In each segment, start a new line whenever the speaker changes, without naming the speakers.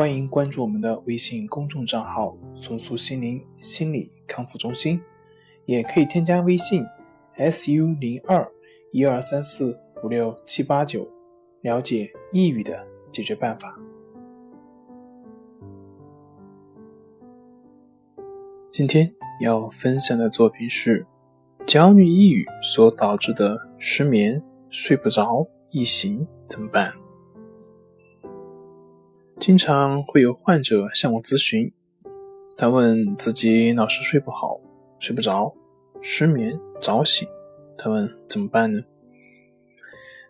欢迎关注我们的微信公众账号“重塑心灵心理康复中心”。也可以添加微信 s u 零二一二三四五六七八九，了解抑郁的解决办法。今天要分享的作品是焦虑抑郁所导致的失眠、睡不着、易醒怎么办？经常会有患者向我咨询，他问自己老是睡不好、睡不着。失眠、早醒，他问怎么办呢？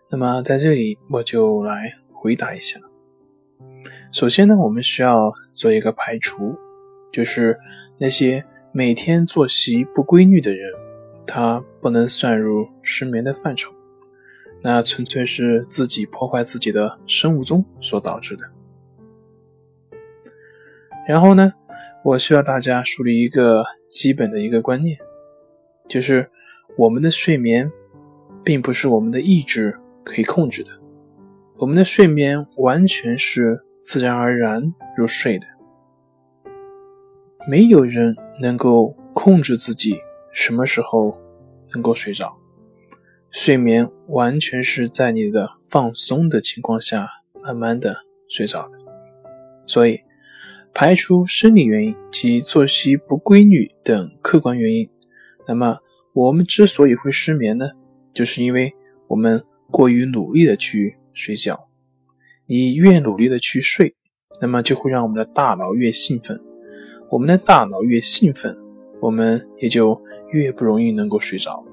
那么在这里我就来回答一下。首先呢，我们需要做一个排除，就是那些每天作息不规律的人，他不能算入失眠的范畴，那纯粹是自己破坏自己的生物钟所导致的。然后呢，我需要大家树立一个基本的一个观念。就是我们的睡眠，并不是我们的意志可以控制的。我们的睡眠完全是自然而然入睡的。没有人能够控制自己什么时候能够睡着。睡眠完全是在你的放松的情况下，慢慢的睡着的。所以，排除生理原因及作息不规律等客观原因。那么，我们之所以会失眠呢，就是因为我们过于努力的去睡觉。你越努力的去睡，那么就会让我们的大脑越兴奋。我们的大脑越兴奋，我们也就越不容易能够睡着。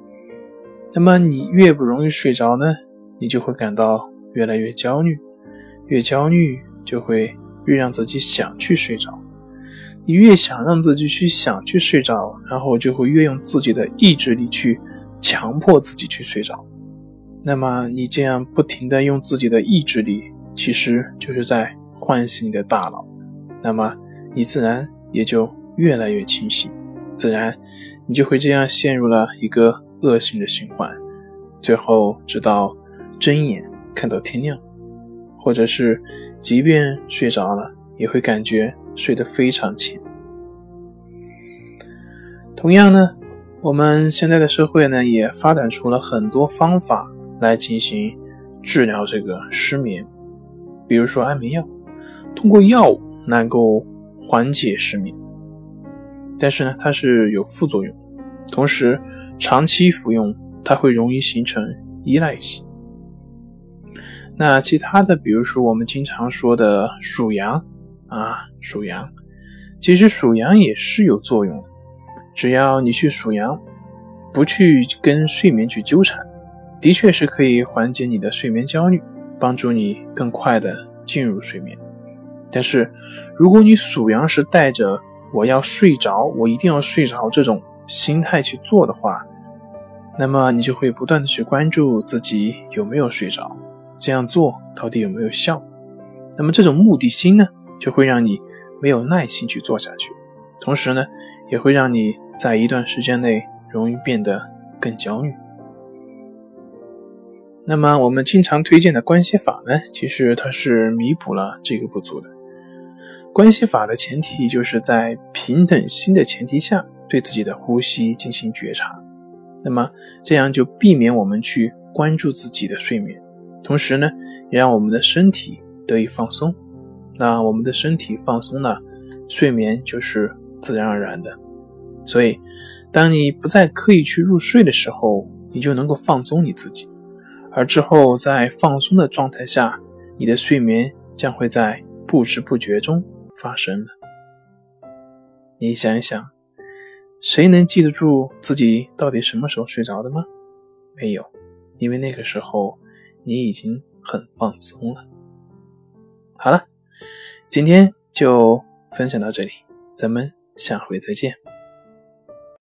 那么你越不容易睡着呢，你就会感到越来越焦虑，越焦虑就会越让自己想去睡着。你越想让自己去想去睡着，然后就会越用自己的意志力去强迫自己去睡着。那么你这样不停的用自己的意志力，其实就是在唤醒你的大脑。那么你自然也就越来越清醒，自然你就会这样陷入了一个恶性的循环，最后直到睁眼看到天亮，或者是即便睡着了，也会感觉。睡得非常浅。同样呢，我们现在的社会呢，也发展出了很多方法来进行治疗这个失眠，比如说安眠药，通过药物能够缓解失眠，但是呢，它是有副作用，同时长期服用它会容易形成依赖性。那其他的，比如说我们经常说的数羊。啊，数羊，其实数羊也是有作用的。只要你去数羊，不去跟睡眠去纠缠，的确是可以缓解你的睡眠焦虑，帮助你更快的进入睡眠。但是，如果你数羊是带着我要睡着，我一定要睡着这种心态去做的话，那么你就会不断的去关注自己有没有睡着，这样做到底有没有效？那么这种目的心呢？就会让你没有耐心去做下去，同时呢，也会让你在一段时间内容易变得更焦虑。那么我们经常推荐的关系法呢，其实它是弥补了这个不足的。关系法的前提就是在平等心的前提下，对自己的呼吸进行觉察。那么这样就避免我们去关注自己的睡眠，同时呢，也让我们的身体得以放松。那我们的身体放松了，睡眠就是自然而然的。所以，当你不再刻意去入睡的时候，你就能够放松你自己，而之后在放松的状态下，你的睡眠将会在不知不觉中发生了。你想一想，谁能记得住自己到底什么时候睡着的吗？没有，因为那个时候你已经很放松了。好了。今天就分享到这里，咱们下回再见。